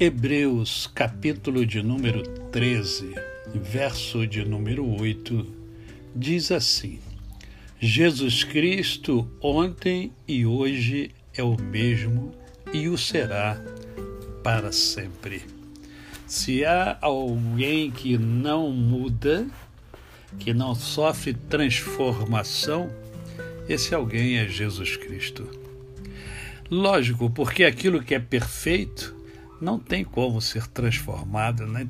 Hebreus, capítulo de número 13, verso de número 8, diz assim: Jesus Cristo ontem e hoje é o mesmo e o será para sempre. Se há alguém que não muda, que não sofre transformação, esse alguém é Jesus Cristo. Lógico, porque aquilo que é perfeito não tem como ser transformado, né?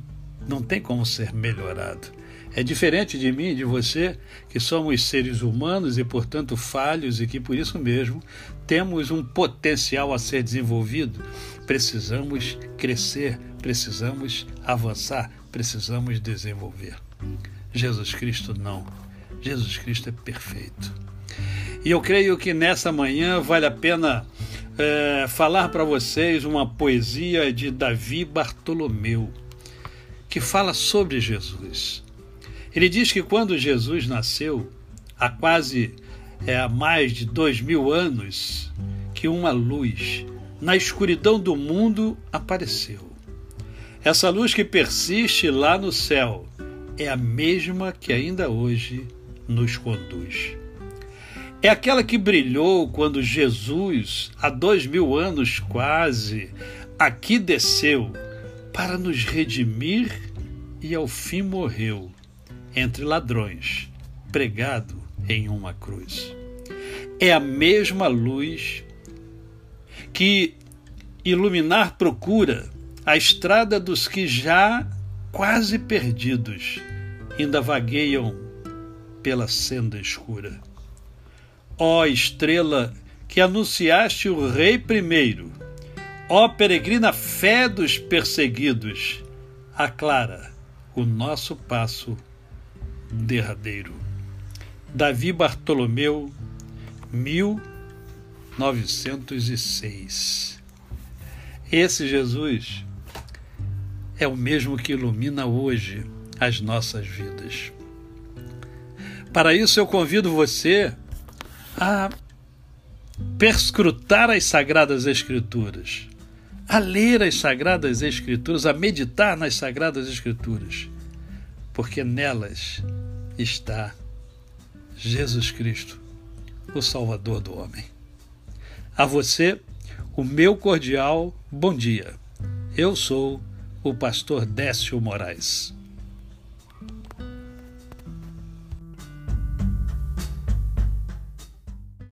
não tem como ser melhorado. É diferente de mim e de você, que somos seres humanos e, portanto, falhos e que, por isso mesmo, temos um potencial a ser desenvolvido. Precisamos crescer, precisamos avançar, precisamos desenvolver. Jesus Cristo não. Jesus Cristo é perfeito. E eu creio que nessa manhã vale a pena é, falar para vocês uma poesia de Davi Bartolomeu, que fala sobre Jesus. Ele diz que quando Jesus nasceu, há quase é, há mais de dois mil anos, que uma luz na escuridão do mundo apareceu. Essa luz que persiste lá no céu é a mesma que ainda hoje nos conduz. É aquela que brilhou quando Jesus, há dois mil anos quase, aqui desceu para nos redimir e ao fim morreu entre ladrões, pregado em uma cruz. É a mesma luz que iluminar procura a estrada dos que já quase perdidos ainda vagueiam pela senda escura. Ó estrela que anunciaste o Rei primeiro, ó peregrina fé dos perseguidos, aclara o nosso passo derradeiro. Davi Bartolomeu, 1906. Esse Jesus é o mesmo que ilumina hoje as nossas vidas. Para isso, eu convido você a perscrutar as Sagradas Escrituras, a ler as Sagradas Escrituras, a meditar nas Sagradas Escrituras, porque nelas está Jesus Cristo, o Salvador do homem. A você, o meu cordial bom dia. Eu sou o pastor Décio Moraes.